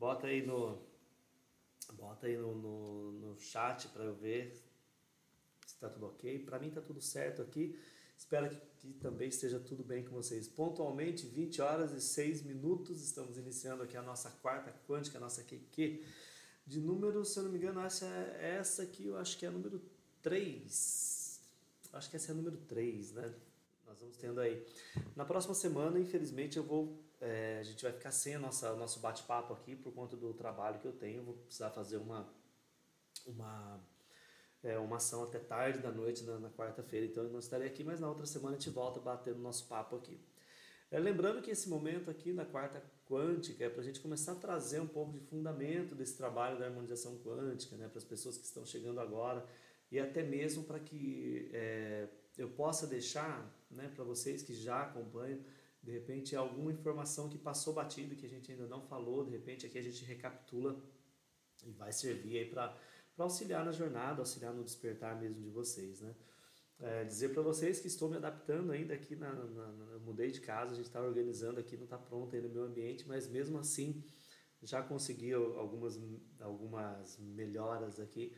Bota aí no, bota aí no, no, no chat para eu ver se está tudo ok. Para mim está tudo certo aqui. Espero que, que, também esteja tudo bem com vocês. Pontualmente, 20 horas e 6 minutos, estamos iniciando aqui a nossa quarta quântica, a nossa QQ. De número, se eu não me engano, essa, essa aqui eu acho que é a número 3. Acho que essa é a número 3, né? Nós vamos tendo aí. Na próxima semana, infelizmente, eu vou. É, a gente vai ficar sem o nosso bate-papo aqui por conta do trabalho que eu tenho. vou precisar fazer uma. uma é, uma ação até tarde da noite na, na quarta-feira, então eu não estarei aqui, mas na outra semana a gente volta batendo nosso papo aqui. É, lembrando que esse momento aqui na quarta quântica é para a gente começar a trazer um pouco de fundamento desse trabalho da harmonização quântica, né, para as pessoas que estão chegando agora e até mesmo para que é, eu possa deixar né, para vocês que já acompanham, de repente, alguma informação que passou batido, que a gente ainda não falou, de repente aqui a gente recapitula e vai servir aí para auxiliar na jornada, auxiliar no despertar mesmo de vocês, né? É, dizer para vocês que estou me adaptando ainda aqui, na, na, na mudei de casa, a gente está organizando aqui, não está pronto ainda o meu ambiente, mas mesmo assim já consegui algumas, algumas melhoras aqui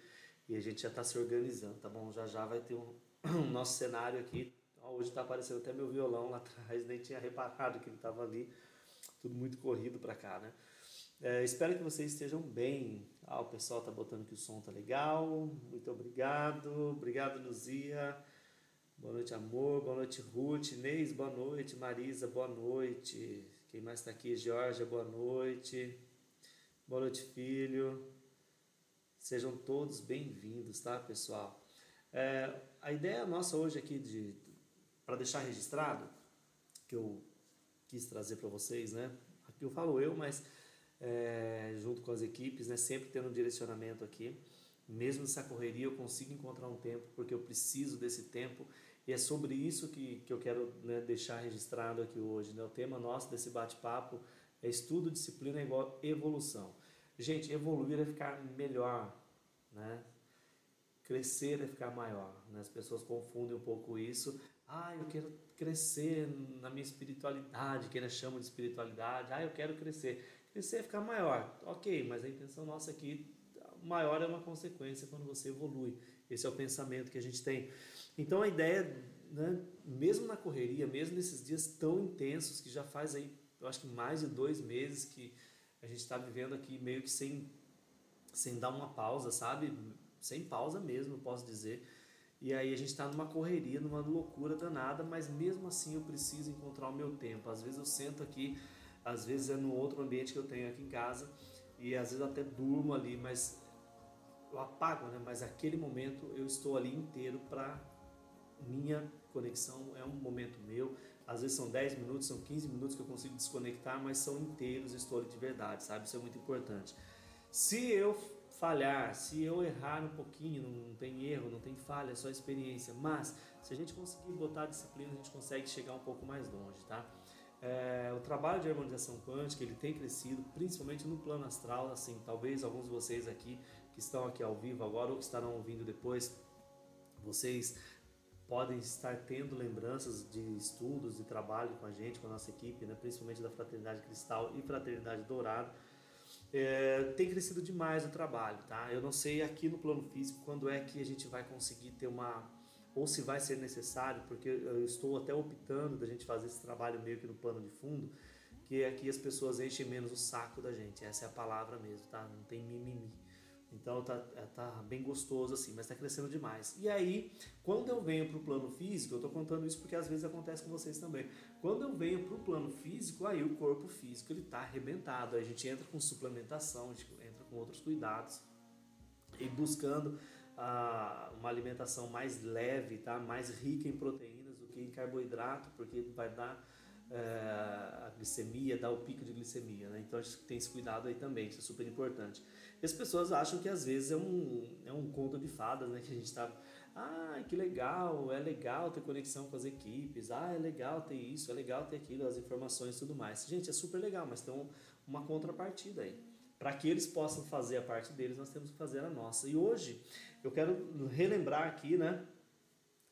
e a gente já está se organizando, tá bom? Já já vai ter um, um nosso cenário aqui. Hoje está aparecendo até meu violão lá atrás, nem tinha reparado que ele estava ali, tudo muito corrido para cá, né? É, espero que vocês estejam bem. Ah, o pessoal está botando que o som tá legal. Muito obrigado. Obrigado, Luzia. Boa noite, amor. Boa noite, Ruth. Inês, boa noite. Marisa, boa noite. Quem mais está aqui? Georgia, boa noite. Boa noite, filho. Sejam todos bem-vindos, tá, pessoal? É, a ideia nossa hoje aqui de para deixar registrado que eu quis trazer para vocês, né? Aqui eu falo eu, mas é, junto com as equipes, né, sempre tendo um direcionamento aqui. Mesmo nessa correria, eu consigo encontrar um tempo, porque eu preciso desse tempo, e é sobre isso que, que eu quero né, deixar registrado aqui hoje. Né? O tema nosso desse bate-papo é estudo, disciplina igual evolução. Gente, evoluir é ficar melhor, né? crescer é ficar maior. Né? As pessoas confundem um pouco isso. Ah, eu quero crescer na minha espiritualidade, que eles chamam de espiritualidade. Ah, eu quero crescer. Crescer é ficar maior. Ok, mas a intenção nossa aqui, maior é uma consequência quando você evolui. Esse é o pensamento que a gente tem. Então a ideia, né, mesmo na correria, mesmo nesses dias tão intensos, que já faz aí, eu acho que mais de dois meses que a gente está vivendo aqui meio que sem, sem dar uma pausa, sabe? sem pausa mesmo, posso dizer. E aí a gente está numa correria, numa loucura danada, mas mesmo assim eu preciso encontrar o meu tempo. Às vezes eu sento aqui, às vezes é no outro ambiente que eu tenho aqui em casa, e às vezes até durmo ali, mas eu apago, né? Mas aquele momento eu estou ali inteiro para minha conexão, é um momento meu. Às vezes são 10 minutos, são 15 minutos que eu consigo desconectar, mas são inteiros, estou ali de verdade, sabe? Isso é muito importante. Se eu falhar, se eu errar um pouquinho, não tem erro, não tem falha, é só experiência. Mas se a gente conseguir botar a disciplina, a gente consegue chegar um pouco mais longe, tá? É, o trabalho de harmonização quântica ele tem crescido, principalmente no plano astral. Assim, talvez alguns de vocês aqui que estão aqui ao vivo agora ou que estarão ouvindo depois, vocês podem estar tendo lembranças de estudos, de trabalho com a gente, com a nossa equipe, né? principalmente da Fraternidade Cristal e Fraternidade Dourado é, tem crescido demais o trabalho, tá? Eu não sei aqui no plano físico quando é que a gente vai conseguir ter uma ou se vai ser necessário, porque eu estou até optando da gente fazer esse trabalho meio que no pano de fundo, que é que as pessoas enchem menos o saco da gente. Essa é a palavra mesmo, tá? Não tem mimimi. Então tá, é, tá bem gostoso assim, mas está crescendo demais. E aí, quando eu venho para o plano físico, eu estou contando isso porque às vezes acontece com vocês também. Quando eu venho para o plano físico, aí o corpo físico ele está arrebentado. Aí a gente entra com suplementação, a gente entra com outros cuidados e buscando ah, uma alimentação mais leve, tá? mais rica em proteínas do que em carboidrato, porque vai dar a glicemia, dá o pico de glicemia, né? Então a gente tem esse cuidado aí também, isso é super importante. E as pessoas acham que às vezes é um, é um conto de fadas, né? Que a gente está, ah, que legal, é legal ter conexão com as equipes, ah, é legal ter isso, é legal ter aquilo, as informações e tudo mais. Gente, é super legal, mas tem uma contrapartida aí. Para que eles possam fazer a parte deles, nós temos que fazer a nossa. E hoje eu quero relembrar aqui, né,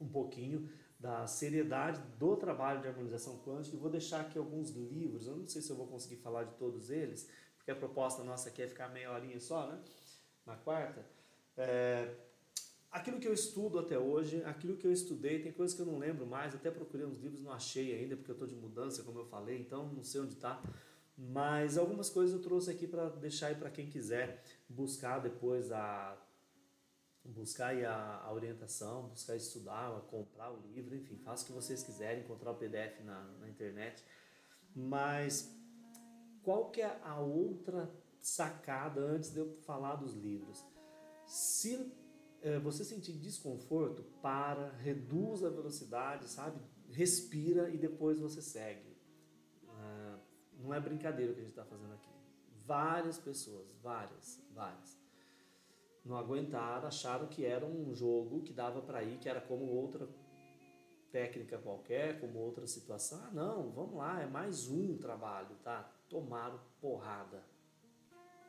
um pouquinho da seriedade do trabalho de harmonização quântica e vou deixar aqui alguns livros. Eu não sei se eu vou conseguir falar de todos eles, porque a proposta nossa aqui é ficar meia horinha só, né? Na quarta. É, aquilo que eu estudo até hoje, aquilo que eu estudei, tem coisas que eu não lembro mais, até procurei uns livros, não achei ainda, porque eu estou de mudança, como eu falei, então não sei onde está. Mas algumas coisas eu trouxe aqui para deixar aí para quem quiser buscar depois a buscar a, a, orientação, buscar estudar, comprar o livro, enfim, faça o que vocês quiserem, encontrar o PDF na, na internet. Mas qual que é a outra sacada antes de eu falar dos livros? Se é, você sentir desconforto, para, reduz a velocidade, sabe? Respira e depois você segue. Ah, não é brincadeira o que a gente está fazendo aqui. Várias pessoas, várias, várias, não aguentaram, acharam que era um jogo que dava para ir, que era como outra técnica qualquer, como outra situação. Ah, não, vamos lá, é mais um trabalho, tá? Tomaram porrada.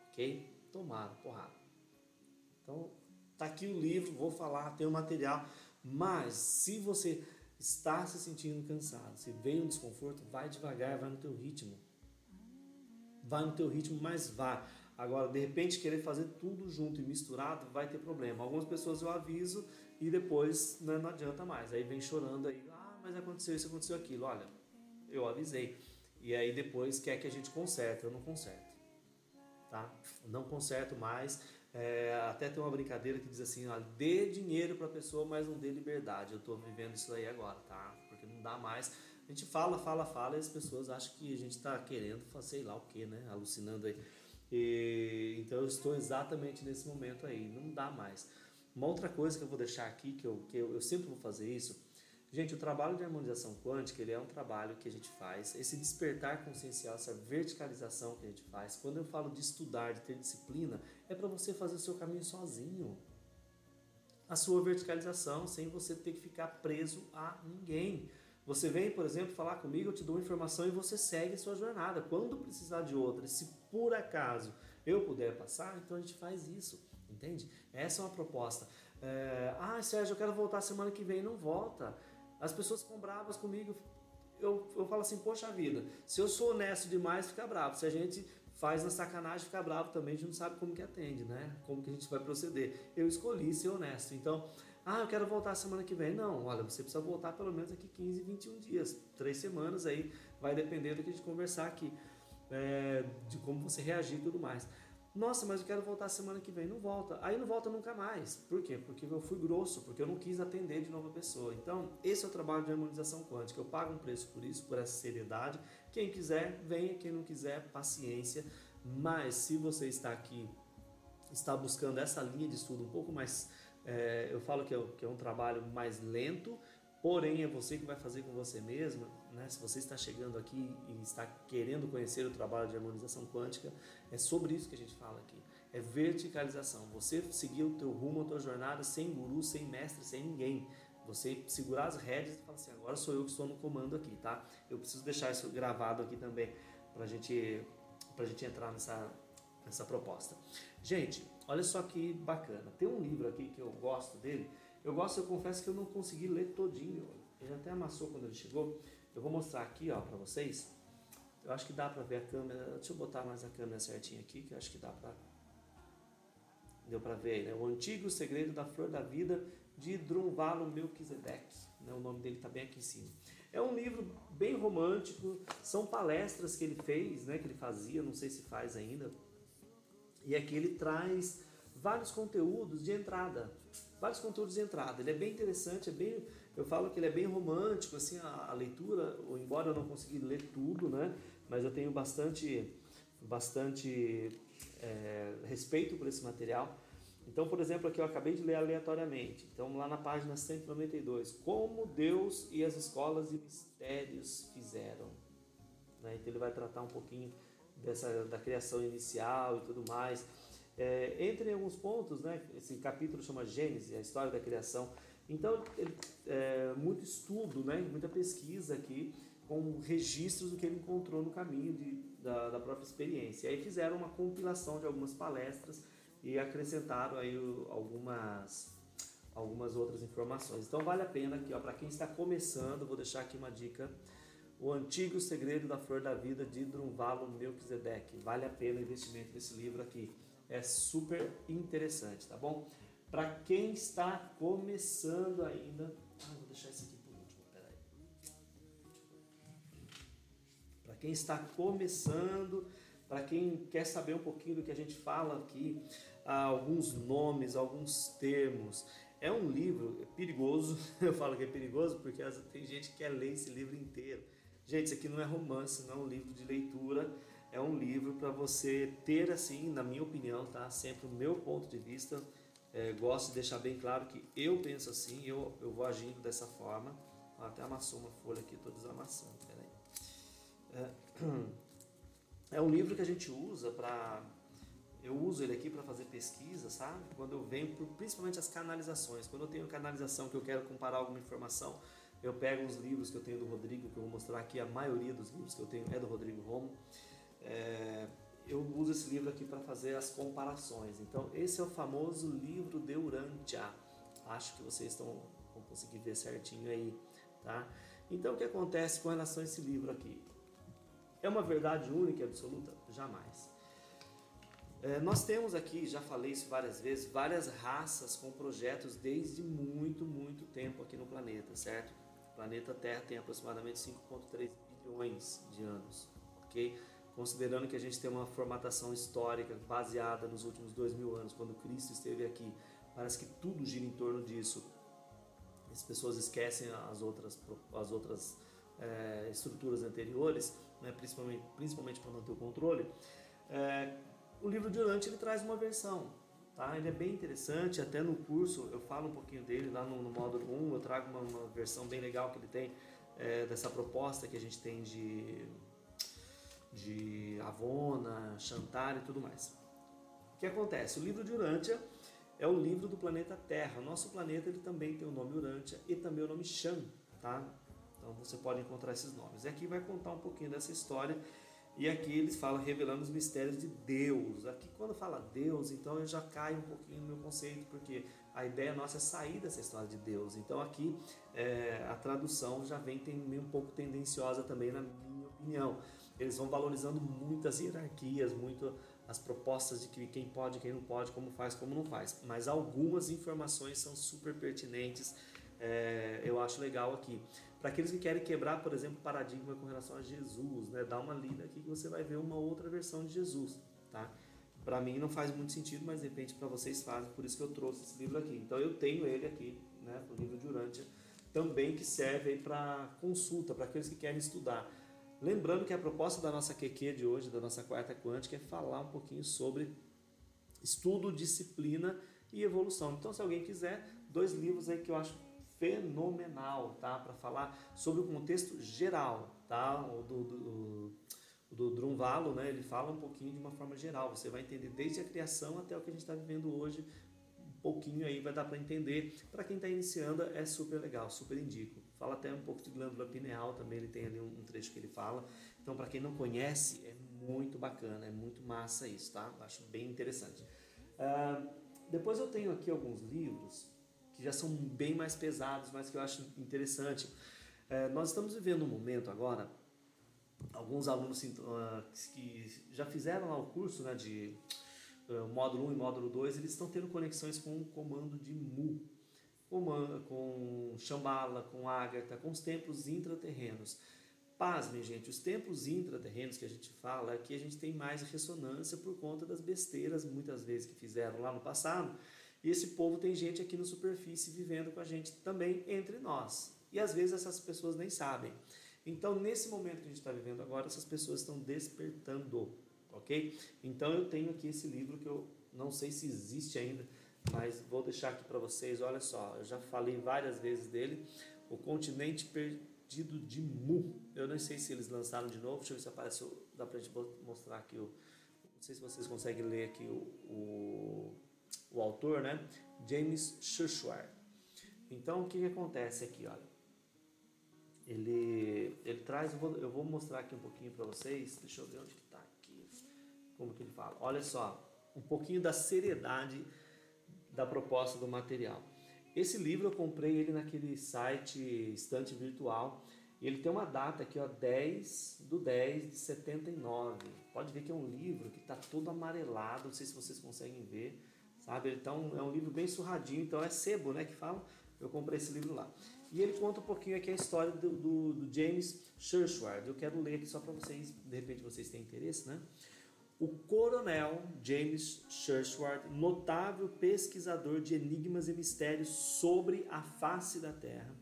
Ok? Tomaram porrada. Então, tá aqui o livro, vou falar, tem o material. Mas, se você está se sentindo cansado, se vem um desconforto, vai devagar, vai no teu ritmo. Vai no teu ritmo, mas vá. Agora, de repente, querer fazer tudo junto e misturado vai ter problema. Algumas pessoas eu aviso e depois né, não adianta mais. Aí vem chorando aí, ah, mas aconteceu isso, aconteceu aquilo. Olha, eu avisei. E aí depois quer que a gente conserte. Eu não conserto. Tá? Não conserto mais. É, até tem uma brincadeira que diz assim, ó, dê dinheiro para a pessoa, mas não dê liberdade. Eu estou vivendo isso aí agora, tá? Porque não dá mais. A gente fala, fala, fala e as pessoas acham que a gente está querendo, sei lá o que, né? Alucinando aí. E, então eu estou exatamente nesse momento aí, não dá mais. Uma outra coisa que eu vou deixar aqui, que eu, que eu, eu sempre vou fazer isso, gente, o trabalho de harmonização quântica, ele é um trabalho que a gente faz, esse despertar consciencial, essa verticalização que a gente faz. Quando eu falo de estudar, de ter disciplina, é para você fazer o seu caminho sozinho. A sua verticalização, sem você ter que ficar preso a ninguém. Você vem, por exemplo, falar comigo, eu te dou informação e você segue sua jornada. Quando precisar de outra, se por acaso eu puder passar, então a gente faz isso, entende? Essa é uma proposta. É, ah, Sérgio, eu quero voltar semana que vem. Não volta. As pessoas ficam bravas comigo. Eu, eu falo assim, poxa vida, se eu sou honesto demais, fica bravo. Se a gente faz na sacanagem, fica bravo também, a gente não sabe como que atende, né? Como que a gente vai proceder. Eu escolhi ser honesto. Então, ah, eu quero voltar semana que vem. Não, olha, você precisa voltar pelo menos aqui 15, 21 dias, três semanas aí, vai depender do que a gente conversar aqui, é, de como você reagir e tudo mais. Nossa, mas eu quero voltar semana que vem. Não volta. Aí não volta nunca mais. Por quê? Porque eu fui grosso, porque eu não quis atender de novo a pessoa. Então, esse é o trabalho de harmonização quântica. Eu pago um preço por isso, por essa seriedade. Quem quiser, venha. Quem não quiser, paciência. Mas se você está aqui, está buscando essa linha de estudo um pouco mais é, eu falo que é, que é, um trabalho mais lento, porém é você que vai fazer com você mesmo. Né? Se você está chegando aqui e está querendo conhecer o trabalho de harmonização quântica, é sobre isso que a gente fala aqui. É verticalização. Você seguir o teu rumo, a tua jornada sem guru, sem mestre, sem ninguém. Você segurar as rédeas e falar assim, agora sou eu que estou no comando aqui, tá? Eu preciso deixar isso gravado aqui também para gente, a gente entrar nessa, nessa proposta. Gente, olha só que bacana. Tem um livro aqui que eu gosto dele. Eu gosto, eu confesso que eu não consegui ler todinho. Ele até amassou quando ele chegou. Eu vou mostrar aqui, ó, para vocês. Eu acho que dá para ver a câmera. Deixa eu botar mais a câmera certinha aqui, que eu acho que dá para Deu para ver aí, né? O Antigo Segredo da Flor da Vida de Drunvalo Melchizedek. Né? O nome dele está bem aqui em cima. É um livro bem romântico, são palestras que ele fez, né? Que ele fazia, não sei se faz ainda, e aqui ele traz vários conteúdos de entrada, vários conteúdos de entrada. Ele é bem interessante, é bem, eu falo que ele é bem romântico, assim, a, a leitura, embora eu não consiga ler tudo, né? Mas eu tenho bastante, bastante é, respeito por esse material. Então, por exemplo, aqui eu acabei de ler aleatoriamente. Então, lá na página 192, como Deus e as escolas e mistérios fizeram. Né? Então, ele vai tratar um pouquinho dessa, da criação inicial e tudo mais. É, entre alguns pontos, né, esse capítulo chama Gênesis, a história da criação. Então, ele, é, muito estudo, né, muita pesquisa aqui, com registros do que ele encontrou no caminho de, da, da própria experiência. E aí fizeram uma compilação de algumas palestras e acrescentaram aí algumas, algumas outras informações. Então, vale a pena aqui, para quem está começando, vou deixar aqui uma dica O Antigo Segredo da Flor da Vida de Drunvalo Melquisedeque. Vale a pena o investimento nesse livro aqui. É super interessante, tá bom? Para quem está começando ainda. Ah, vou deixar esse aqui por último, peraí. Para quem está começando, para quem quer saber um pouquinho do que a gente fala aqui, alguns nomes, alguns termos. É um livro perigoso, eu falo que é perigoso porque tem gente que quer ler esse livro inteiro. Gente, isso aqui não é romance, não é um livro de leitura, é um livro para você ter, assim, na minha opinião, tá? Sempre o meu ponto de vista. É, gosto de deixar bem claro que eu penso assim, eu, eu vou agindo dessa forma. Até amassou uma folha aqui, estou desamassando, peraí. É, é um livro que a gente usa para eu uso ele aqui para fazer pesquisa, sabe? Quando eu venho, principalmente as canalizações. Quando eu tenho canalização que eu quero comparar alguma informação, eu pego os livros que eu tenho do Rodrigo, que eu vou mostrar aqui, a maioria dos livros que eu tenho é do Rodrigo Romo. É, eu uso esse livro aqui para fazer as comparações. Então, esse é o famoso livro de Urantia. Acho que vocês estão, vão conseguir ver certinho aí, tá? Então, o que acontece com relação a esse livro aqui? É uma verdade única e absoluta? Jamais. É, nós temos aqui, já falei isso várias vezes, várias raças com projetos desde muito, muito tempo aqui no planeta, certo? Planeta Terra tem aproximadamente 5,3 bilhões de anos, ok? Considerando que a gente tem uma formatação histórica baseada nos últimos dois mil anos, quando Cristo esteve aqui, parece que tudo gira em torno disso. As pessoas esquecem as outras, as outras é, estruturas anteriores, né? principalmente, principalmente para não ter o controle. É, o livro de Urante ele traz uma versão, tá? Ele é bem interessante, até no curso eu falo um pouquinho dele lá no, no módulo 1, eu trago uma, uma, versão bem legal que ele tem é, dessa proposta que a gente tem de, de Avona, Chantar e tudo mais. O que acontece? O livro de Urântia é o livro do planeta Terra. Nosso planeta ele também tem o nome Urântia e também o nome Shan, tá? Então você pode encontrar esses nomes. E aqui vai contar um pouquinho dessa história e aqui eles falam revelando os mistérios de Deus. Aqui quando fala Deus, então eu já caio um pouquinho no meu conceito, porque a ideia nossa é sair dessa história de Deus. Então aqui é, a tradução já vem tem, meio um pouco tendenciosa também, na minha opinião. Eles vão valorizando muitas hierarquias, muito as propostas de que quem pode, quem não pode, como faz, como não faz. Mas algumas informações são super pertinentes, é, eu acho legal aqui. Para aqueles que querem quebrar, por exemplo, paradigma com relação a Jesus, né? dá uma lida aqui que você vai ver uma outra versão de Jesus, tá? Para mim não faz muito sentido, mas de repente para vocês fazem, por isso que eu trouxe esse livro aqui. Então eu tenho ele aqui, né, o livro de Urântia, também que serve para consulta, para aqueles que querem estudar. Lembrando que a proposta da nossa QQ de hoje, da nossa quarta quântica, é falar um pouquinho sobre estudo, disciplina e evolução. Então, se alguém quiser, dois livros aí que eu acho fenomenal, tá? Para falar sobre o contexto geral, tá? O do, do, do Drunvalo, né? Ele fala um pouquinho de uma forma geral. Você vai entender desde a criação até o que a gente está vivendo hoje. Um pouquinho aí vai dar para entender. Para quem está iniciando é super legal, super indico. Fala até um pouco de glândula pineal também. Ele tem ali um, trecho que ele fala. Então, para quem não conhece, é muito bacana, é muito massa isso, tá? Acho bem interessante. Uh, depois eu tenho aqui alguns livros que já são bem mais pesados, mas que eu acho interessante. É, nós estamos vivendo um momento agora, alguns alunos uh, que já fizeram lá o curso né, de uh, módulo 1 e módulo 2, eles estão tendo conexões com o comando de Mu, com, Shambhala, com Agartha, com os templos intraterrenos. Pasmem, gente, os templos intraterrenos que a gente fala, aqui a gente tem mais ressonância por conta das besteiras, muitas vezes, que fizeram lá no passado, e esse povo tem gente aqui na superfície vivendo com a gente também entre nós. E às vezes essas pessoas nem sabem. Então, nesse momento que a gente está vivendo agora, essas pessoas estão despertando, ok? Então, eu tenho aqui esse livro que eu não sei se existe ainda, mas vou deixar aqui para vocês. Olha só, eu já falei várias vezes dele. O Continente Perdido de Mu. Eu não sei se eles lançaram de novo. Deixa eu ver se apareceu. Dá para a gente mostrar aqui o. Não sei se vocês conseguem ler aqui o, o o autor, né? James Shushwar. Então, o que, que acontece aqui, olha? Ele, ele traz, eu vou, eu vou mostrar aqui um pouquinho para vocês, deixa eu ver onde que está aqui, como que ele fala. Olha só, um pouquinho da seriedade da proposta do material. Esse livro eu comprei ele naquele site estante virtual ele tem uma data aqui, ó, 10 do 10 de 79. Pode ver que é um livro que está todo amarelado, não sei se vocês conseguem ver, sabe? Então é um livro bem surradinho, então é sebo, né, que fala. Eu comprei esse livro lá. E ele conta um pouquinho aqui a história do, do, do James Churchward. Eu quero ler aqui só para vocês, de repente vocês têm interesse, né? O coronel James Churchward, notável pesquisador de enigmas e mistérios sobre a face da Terra,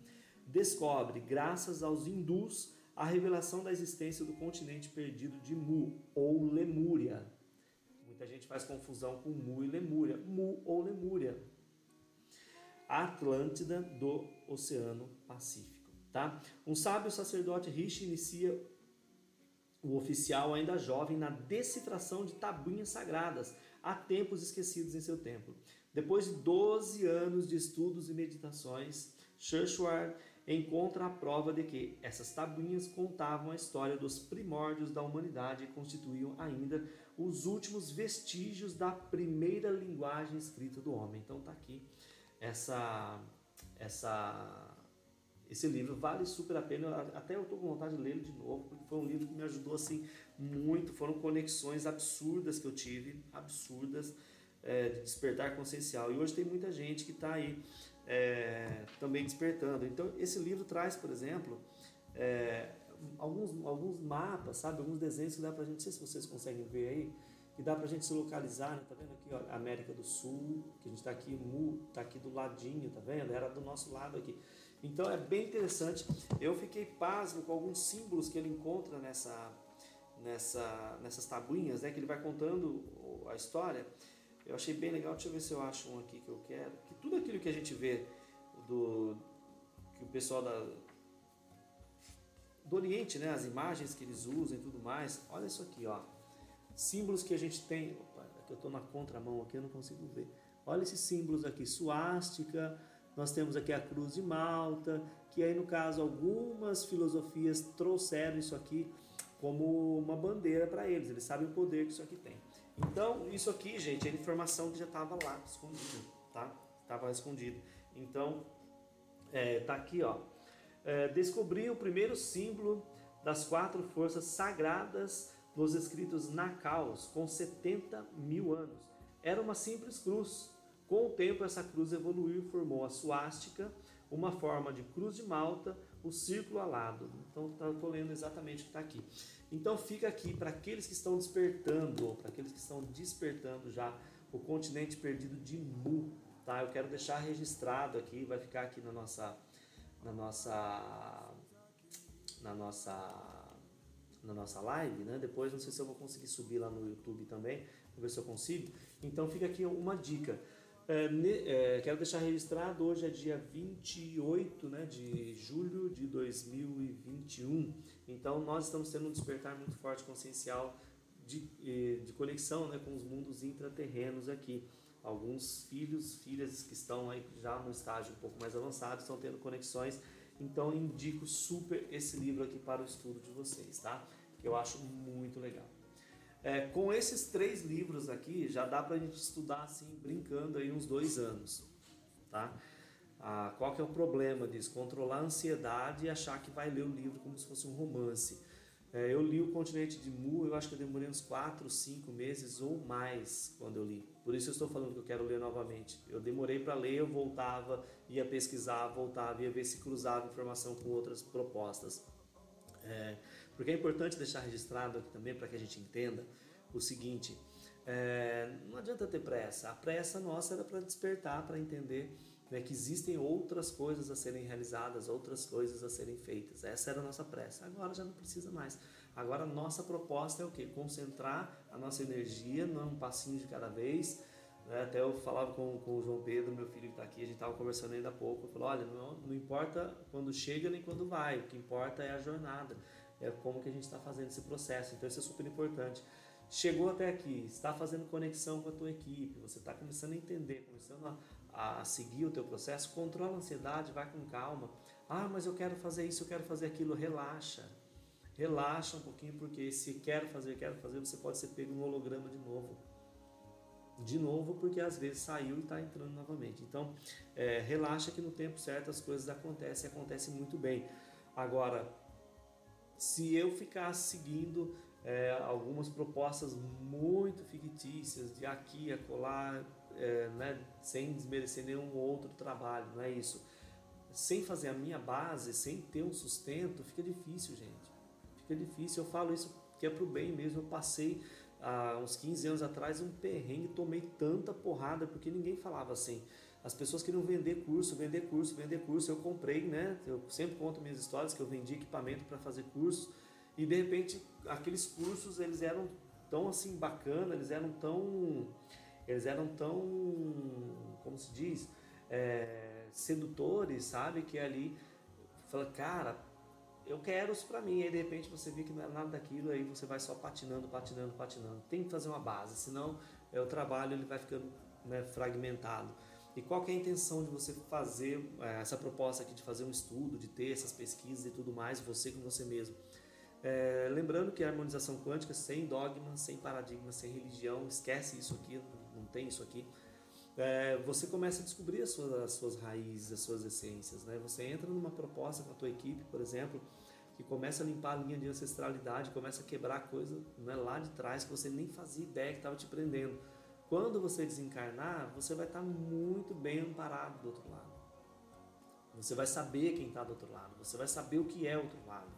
descobre, graças aos hindus, a revelação da existência do continente perdido de Mu, ou Lemúria. Muita gente faz confusão com Mu e Lemúria. Mu ou Lemúria. Atlântida do Oceano Pacífico. Tá? Um sábio sacerdote Rishi inicia o oficial ainda jovem na decifração de tabuinhas sagradas há tempos esquecidos em seu templo. Depois de 12 anos de estudos e meditações, Churchward encontra a prova de que essas tabuinhas contavam a história dos primórdios da humanidade e constituíam ainda os últimos vestígios da primeira linguagem escrita do homem. Então tá aqui essa essa esse livro vale super a pena, até eu estou com vontade de lê-lo de novo, porque foi um livro que me ajudou assim muito, foram conexões absurdas que eu tive, absurdas, é, de despertar consciencial. E hoje tem muita gente que está aí é, também despertando. Então esse livro traz, por exemplo, é, alguns, alguns mapas, sabe, alguns desenhos que dá para a gente, não sei se vocês conseguem ver aí, que dá para a gente se localizar, né? tá vendo aqui, ó, América do Sul, que a gente está aqui, Mu, está aqui do ladinho, tá vendo? Era do nosso lado aqui. Então é bem interessante. Eu fiquei pasmo com alguns símbolos que ele encontra nessa, nessa, nessas tabuinhas, né, que ele vai contando a história. Eu achei bem legal. Deixa eu ver se eu acho um aqui que eu quero. Que tudo aquilo que a gente vê do que o pessoal da do Oriente, né, as imagens que eles usam e tudo mais. Olha isso aqui, ó. Símbolos que a gente tem. Opa, aqui eu estou na contramão aqui, eu não consigo ver. Olha esses símbolos aqui, suástica, nós temos aqui a Cruz de Malta, que aí no caso algumas filosofias trouxeram isso aqui como uma bandeira para eles. Eles sabem o poder que isso aqui tem. Então, isso aqui, gente, é informação que já estava lá escondida, tá? Estava escondido. Então, é, tá aqui, ó. É, descobri o primeiro símbolo das quatro forças sagradas nos escritos Nakaos, com 70 mil anos. Era uma simples cruz, com o tempo, essa cruz evoluiu e formou a suástica, uma forma de cruz de malta, o círculo alado. Então, tá, estou lendo exatamente o que está aqui. Então, fica aqui para aqueles que estão despertando, para aqueles que estão despertando já o continente perdido de Mu. Tá? Eu quero deixar registrado aqui, vai ficar aqui na nossa, na nossa, na nossa, na nossa live, né? Depois não sei se eu vou conseguir subir lá no YouTube também, vou ver se eu consigo. Então fica aqui uma dica. É, é, quero deixar registrado, hoje é dia 28 né, de julho de 2021, então nós estamos tendo um despertar muito forte consciencial de, de conexão né, com os mundos intraterrenos aqui. Alguns filhos, filhas que estão aí já no estágio um pouco mais avançado estão tendo conexões, então indico super esse livro aqui para o estudo de vocês, tá? Que eu acho muito legal. É, com esses três livros aqui, já dá para a gente estudar assim, brincando aí uns dois anos, tá? Ah, qual que é o problema disso? Controlar a ansiedade e achar que vai ler o livro como se fosse um romance. É, eu li o Continente de Mu, eu acho que eu demorei uns 4, 5 meses ou mais quando eu li. Por isso eu estou falando que eu quero ler novamente. Eu demorei para ler, eu voltava, ia pesquisar, voltava, ia ver se cruzava informação com outras propostas. É, porque é importante deixar registrado aqui também para que a gente entenda o seguinte: é, não adianta ter pressa. A pressa nossa era para despertar, para entender né, que existem outras coisas a serem realizadas, outras coisas a serem feitas. Essa era a nossa pressa. Agora já não precisa mais. Agora a nossa proposta é o quê? Concentrar a nossa energia num passinho de cada vez. Né? Até eu falava com, com o João Pedro, meu filho que está aqui, a gente estava conversando ainda há pouco. Eu falei: olha, não, não importa quando chega nem quando vai, o que importa é a jornada é como que a gente está fazendo esse processo. Então isso é super importante. Chegou até aqui, está fazendo conexão com a tua equipe, você está começando a entender, começando a, a seguir o teu processo, controla a ansiedade, vai com calma. Ah, mas eu quero fazer isso, eu quero fazer aquilo, relaxa. Relaxa um pouquinho, porque se quero fazer, quero fazer, você pode ser pego no holograma de novo. De novo, porque às vezes saiu e está entrando novamente. Então, é, relaxa que no tempo certo as coisas acontecem, acontecem muito bem. Agora, se eu ficar seguindo é, algumas propostas muito fictícias de aqui e acolá, é, né, sem desmerecer nenhum outro trabalho, não é isso. Sem fazer a minha base, sem ter um sustento, fica difícil, gente. Fica difícil. Eu falo isso que é pro bem mesmo. Eu passei há uns 15 anos atrás um perrengue, tomei tanta porrada porque ninguém falava assim. As pessoas queriam vender curso, vender curso, vender curso. Eu comprei, né? Eu sempre conto minhas histórias que eu vendi equipamento para fazer cursos e de repente aqueles cursos eles eram tão assim bacana, eles eram tão eles eram tão como se diz é, sedutores, sabe? Que ali fala, cara, eu quero isso para mim. Aí de repente você vê que não é nada daquilo, aí você vai só patinando, patinando, patinando. Tem que fazer uma base, senão é, o trabalho ele vai ficando né, fragmentado. E qual é a intenção de você fazer é, essa proposta aqui de fazer um estudo, de ter essas pesquisas e tudo mais, você com você mesmo? É, lembrando que a harmonização quântica sem dogma, sem paradigma, sem religião, esquece isso aqui, tem isso aqui. É, você começa a descobrir as suas, as suas raízes, as suas essências. Né? Você entra numa proposta com a tua equipe, por exemplo, que começa a limpar a linha de ancestralidade, começa a quebrar coisa né, lá de trás que você nem fazia ideia que estava te prendendo. Quando você desencarnar, você vai estar muito bem amparado do outro lado. Você vai saber quem está do outro lado, você vai saber o que é o outro lado,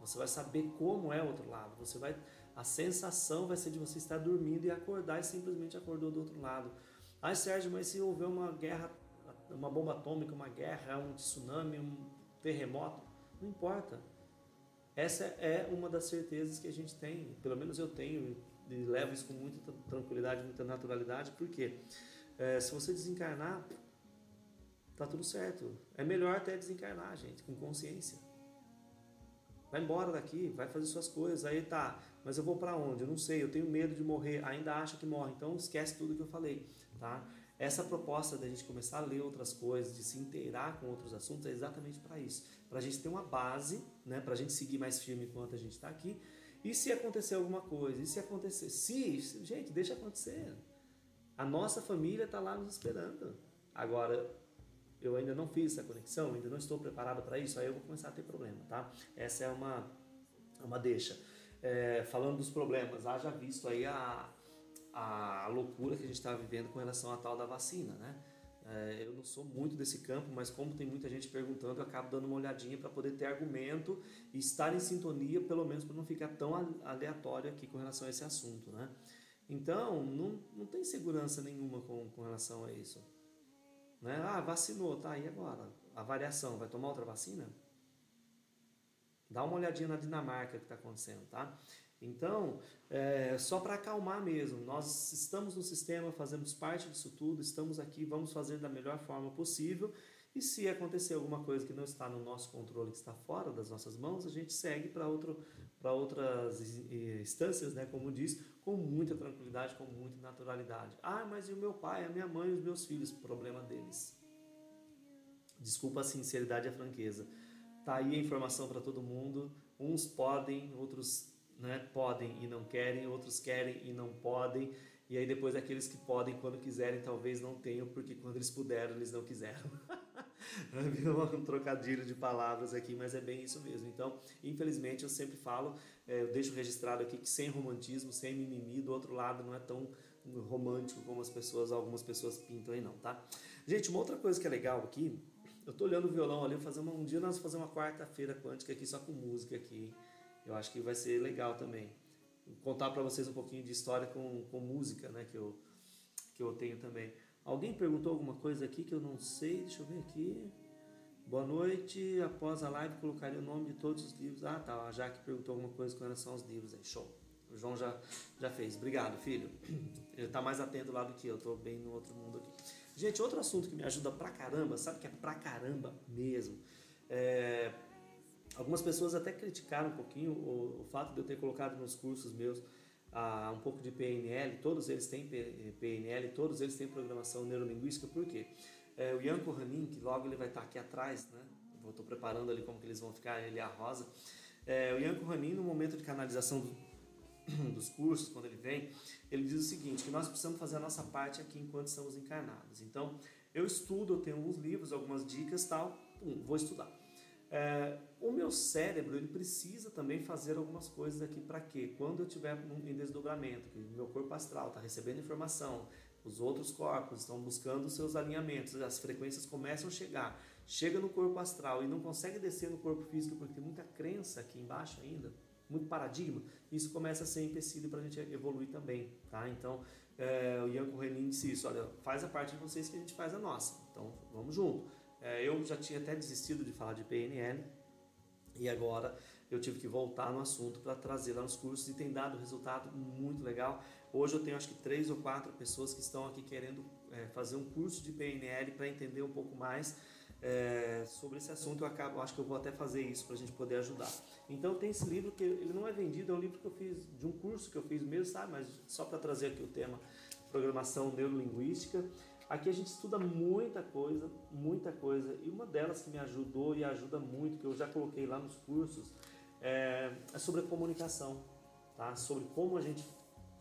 você vai saber como é o outro lado, você vai a sensação vai ser de você estar dormindo e acordar e simplesmente acordou do outro lado. Ai, Sérgio, mas se houver uma guerra, uma bomba atômica, uma guerra, um tsunami, um terremoto, não importa. Essa é uma das certezas que a gente tem, pelo menos eu tenho, e levo isso com muita tranquilidade, muita naturalidade, porque é, se você desencarnar, tá tudo certo. É melhor até desencarnar, gente, com consciência. Vai embora daqui, vai fazer suas coisas. Aí tá, mas eu vou para onde? Eu não sei, eu tenho medo de morrer, ainda acho que morre. Então esquece tudo que eu falei, tá? Essa proposta da gente começar a ler outras coisas, de se inteirar com outros assuntos, é exatamente para isso. Para a gente ter uma base, né? para a gente seguir mais firme enquanto a gente está aqui. E se acontecer alguma coisa? E se acontecer? Se, gente, deixa acontecer. A nossa família está lá nos esperando. Agora, eu ainda não fiz essa conexão, ainda não estou preparado para isso, aí eu vou começar a ter problema, tá? Essa é uma, uma deixa. É, falando dos problemas, haja visto aí a, a loucura que a gente está vivendo com relação à tal da vacina, né? É, eu não sou muito desse campo, mas como tem muita gente perguntando, eu acabo dando uma olhadinha para poder ter argumento e estar em sintonia, pelo menos para não ficar tão aleatório aqui com relação a esse assunto, né? Então, não, não tem segurança nenhuma com, com relação a isso. Né? Ah, vacinou, tá, e agora? A variação, vai tomar outra vacina? Dá uma olhadinha na Dinamarca que está acontecendo, tá? Então, é, só para acalmar mesmo, nós estamos no sistema, fazemos parte disso tudo, estamos aqui, vamos fazer da melhor forma possível. E se acontecer alguma coisa que não está no nosso controle, que está fora das nossas mãos, a gente segue para outras instâncias, né, como diz, com muita tranquilidade, com muita naturalidade. Ah, mas e o meu pai, a minha mãe os meus filhos? Problema deles. Desculpa a sinceridade e a franqueza. Tá aí a informação para todo mundo. Uns podem, outros né, podem e não querem, outros querem e não podem. E aí depois aqueles que podem quando quiserem talvez não tenham, porque quando eles puderam eles não quiseram. um trocadilho de palavras aqui, mas é bem isso mesmo. Então, infelizmente, eu sempre falo, é, eu deixo registrado aqui que sem romantismo, sem mimimi, do outro lado não é tão romântico como as pessoas, algumas pessoas pintam aí não, tá? Gente, uma outra coisa que é legal aqui, eu tô olhando o violão ali, fazer uma, um dia nós vamos fazer uma quarta-feira quântica aqui só com música aqui. Eu acho que vai ser legal também. Contar para vocês um pouquinho de história com, com música, né, que eu que eu tenho também. Alguém perguntou alguma coisa aqui que eu não sei? Deixa eu ver aqui. Boa noite. Após a live, colocaria o nome de todos os livros. Ah, tá. A Jaque perguntou alguma coisa com relação aos livros aí. Show. O João já, já fez. Obrigado, filho. Ele está mais atento lá do que eu. Estou bem no outro mundo aqui. Gente, outro assunto que me ajuda pra caramba, sabe que é pra caramba mesmo? É, algumas pessoas até criticaram um pouquinho o, o fato de eu ter colocado nos cursos meus ah, um pouco de PNL, todos eles têm PNL, todos eles têm programação neurolinguística, por quê? É, o Yanko Hanin, que logo ele vai estar aqui atrás, né? Estou preparando ali como que eles vão ficar, ele e a Rosa. É, o Yanko Hanin, no momento de canalização do, dos cursos, quando ele vem, ele diz o seguinte, que nós precisamos fazer a nossa parte aqui enquanto estamos encarnados. Então, eu estudo, eu tenho alguns livros, algumas dicas tal, pum, vou estudar. É, o meu cérebro ele precisa também fazer algumas coisas aqui para quê? Quando eu tiver em desdobramento, que meu corpo astral está recebendo informação, os outros corpos estão buscando os seus alinhamentos, as frequências começam a chegar, chega no corpo astral e não consegue descer no corpo físico porque tem muita crença aqui embaixo ainda, muito paradigma, isso começa a ser empecilho para a gente evoluir também, tá? Então, é, o Ian Correlin disse isso, olha, faz a parte de vocês que a gente faz a nossa, então vamos junto. É, eu já tinha até desistido de falar de PNL e agora eu tive que voltar no assunto para trazer lá nos cursos e tem dado resultado muito legal. Hoje eu tenho acho que três ou quatro pessoas que estão aqui querendo é, fazer um curso de PNL para entender um pouco mais é, sobre esse assunto. Eu acabo, acho que eu vou até fazer isso para a gente poder ajudar. Então tem esse livro que ele não é vendido, é um livro que eu fiz de um curso que eu fiz mesmo, sabe? Mas só para trazer aqui o tema programação neurolinguística. Aqui a gente estuda muita coisa, muita coisa. E uma delas que me ajudou e ajuda muito, que eu já coloquei lá nos cursos, é, é sobre a comunicação, tá? Sobre como a gente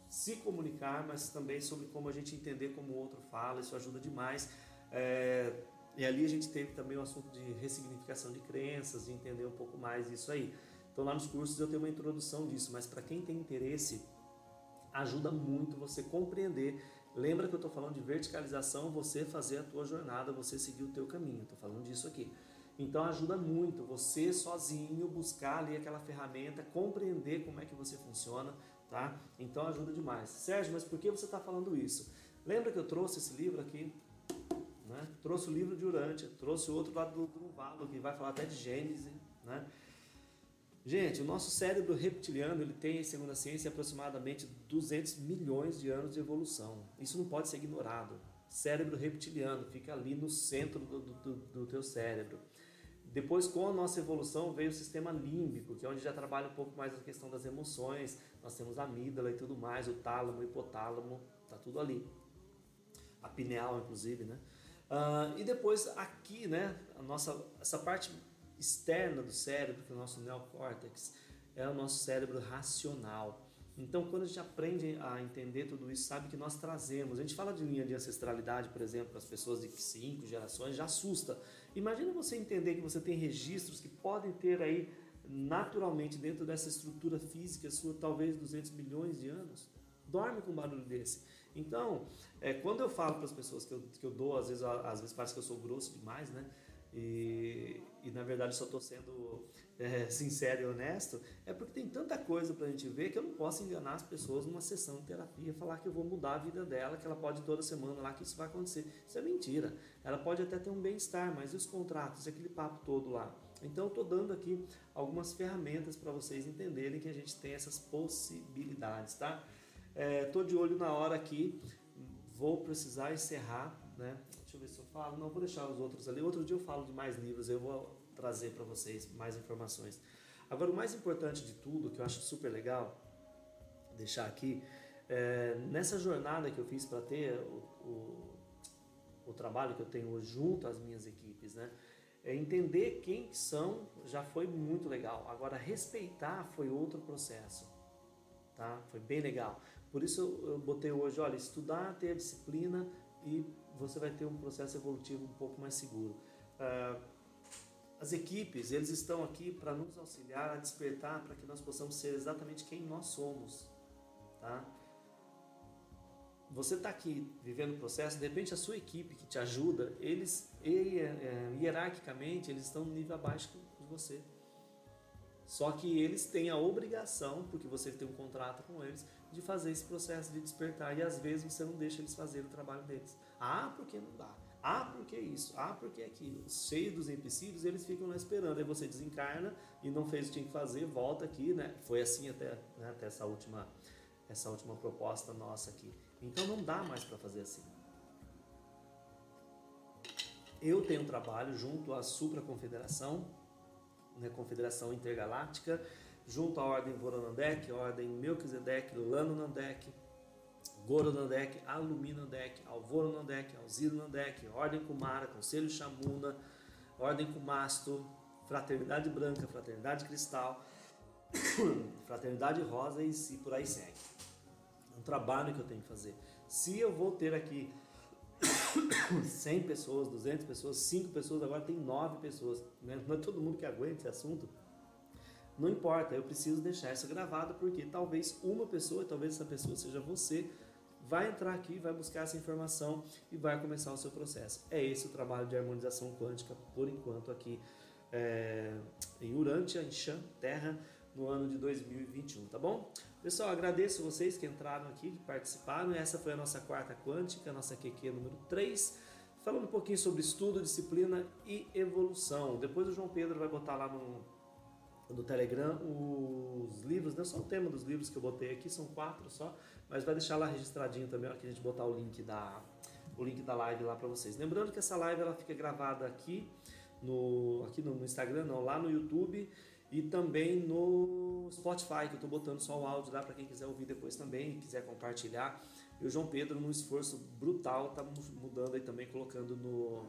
se comunicar, mas também sobre como a gente entender como o outro fala, isso ajuda demais. É, e ali a gente teve também o assunto de ressignificação de crenças, de entender um pouco mais isso aí. Então lá nos cursos eu tenho uma introdução disso, mas para quem tem interesse, ajuda muito você compreender. Lembra que eu estou falando de verticalização, você fazer a tua jornada, você seguir o teu caminho. Estou falando disso aqui. Então ajuda muito você sozinho buscar ali aquela ferramenta, compreender como é que você funciona, tá? Então ajuda demais. Sérgio, mas por que você está falando isso? Lembra que eu trouxe esse livro aqui? Né? Trouxe o livro de Urântia, trouxe outro lado do Grunwald, que vai falar até de Gênese, né? Gente, o nosso cérebro reptiliano ele tem, segundo a ciência, aproximadamente 200 milhões de anos de evolução. Isso não pode ser ignorado. Cérebro reptiliano fica ali no centro do, do, do teu cérebro. Depois, com a nossa evolução, veio o sistema límbico, que é onde já trabalha um pouco mais a questão das emoções. Nós temos a amígdala e tudo mais, o tálamo, o hipotálamo, tá tudo ali. A pineal, inclusive, né? Uh, e depois aqui, né, a nossa, essa parte externa do cérebro, que é o nosso neocórtex, é o nosso cérebro racional. Então, quando a gente aprende a entender tudo isso, sabe que nós trazemos. A gente fala de linha de ancestralidade, por exemplo, para as pessoas de cinco gerações, já assusta. Imagina você entender que você tem registros que podem ter aí naturalmente dentro dessa estrutura física sua, talvez 200 milhões de anos. Dorme com um barulho desse. Então, é, quando eu falo para as pessoas que eu, que eu dou, às vezes, às vezes parece que eu sou grosso demais, né? E, e na verdade só estou sendo é, sincero e honesto, é porque tem tanta coisa para a gente ver que eu não posso enganar as pessoas numa sessão de terapia, falar que eu vou mudar a vida dela, que ela pode toda semana lá que isso vai acontecer. Isso é mentira. Ela pode até ter um bem-estar, mas e os contratos, aquele papo todo lá? Então eu estou dando aqui algumas ferramentas para vocês entenderem que a gente tem essas possibilidades, tá? Estou é, de olho na hora aqui, vou precisar encerrar, né? Deixa eu ver se eu falo. Não, vou deixar os outros ali. Outro dia eu falo de mais livros, eu vou trazer para vocês mais informações. Agora, o mais importante de tudo, que eu acho super legal deixar aqui, é, nessa jornada que eu fiz para ter o, o, o, trabalho que eu tenho hoje junto às minhas equipes, né? É entender quem são já foi muito legal. Agora, respeitar foi outro processo, tá? Foi bem legal. Por isso eu, botei hoje, olha, estudar, ter a disciplina e você vai ter um processo evolutivo um pouco mais seguro. Uh, as equipes, eles estão aqui para nos auxiliar a despertar para que nós possamos ser exatamente quem nós somos, tá? Você está aqui vivendo o processo, de repente a sua equipe que te ajuda, eles é, hierarquicamente eles estão no nível abaixo de você. Só que eles têm a obrigação, porque você tem um contrato com eles, de fazer esse processo de despertar e às vezes você não deixa eles fazerem o trabalho deles. Ah, porque não dá. Ah, porque isso? Ah, porque aquilo? Cheio dos empecilhos, eles ficam lá esperando. Aí você desencarna e não fez o que tinha que fazer, volta aqui, né? Foi assim até, né, até essa última essa última proposta nossa aqui. Então não dá mais para fazer assim. Eu tenho um trabalho junto à Supra Confederação, né, Confederação Intergaláctica, junto à Ordem Voronandek, Ordem Melquisedeque, Lano Nandek, Goro Nandek, Alumi Nandek, Alvoro Nandek, Alziro Nandek, Ordem Kumara, Conselho Chamuna, Ordem Kumasto, Fraternidade Branca, Fraternidade Cristal, Fraternidade Rosa e se por aí segue. É um trabalho que eu tenho que fazer. Se eu vou ter aqui 100 pessoas, 200 pessoas, 5 pessoas, agora tem 9 pessoas. Né? Não é todo mundo que aguenta esse assunto. Não importa, eu preciso deixar isso gravado porque talvez uma pessoa, talvez essa pessoa seja você, vai entrar aqui, vai buscar essa informação e vai começar o seu processo. É esse o trabalho de harmonização quântica, por enquanto, aqui é, em Urântia, em Chan, Terra, no ano de 2021, tá bom? Pessoal, agradeço vocês que entraram aqui, que participaram. Essa foi a nossa quarta quântica, nossa QQ número 3, falando um pouquinho sobre estudo, disciplina e evolução. Depois o João Pedro vai botar lá no, no Telegram os livros, não é só o tema dos livros que eu botei aqui, são quatro só, mas vai deixar lá registradinho também, ó, que a gente botar o link da, o link da live lá para vocês. Lembrando que essa live ela fica gravada aqui no, aqui no Instagram, não, lá no YouTube e também no Spotify, que eu estou botando só o áudio lá para quem quiser ouvir depois também, quiser compartilhar. E o João Pedro, num esforço brutal, tá mudando aí também, colocando no,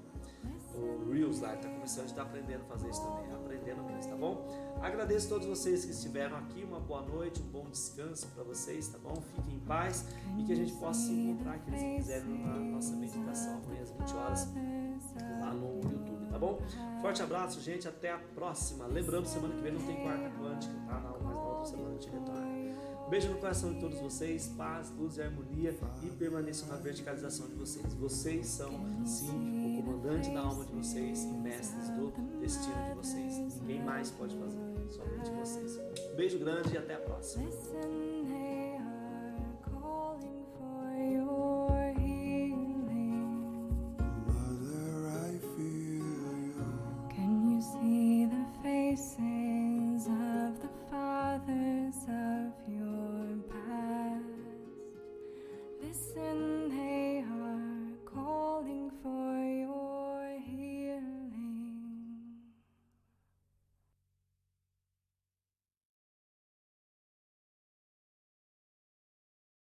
no Reels lá. Está começando a estar aprendendo a fazer isso também, aprendendo mesmo, tá bom? Agradeço a todos vocês que estiveram aqui, uma boa noite, um bom descanso para vocês, tá bom? Fiquem em paz e que a gente possa se encontrar, que quiserem, na nossa meditação amanhã às 20 horas lá no YouTube, tá bom? Forte abraço, gente, até a próxima. Lembrando, semana que vem não tem quarta quântica, tá? Não, mas na outra semana a gente retorna. Beijo no coração de todos vocês, paz, luz e harmonia e permaneçam na verticalização de vocês. Vocês são, sim, o comandante da alma de vocês e mestres do destino de vocês. Ninguém mais pode fazer, somente vocês. Beijo grande e até a próxima.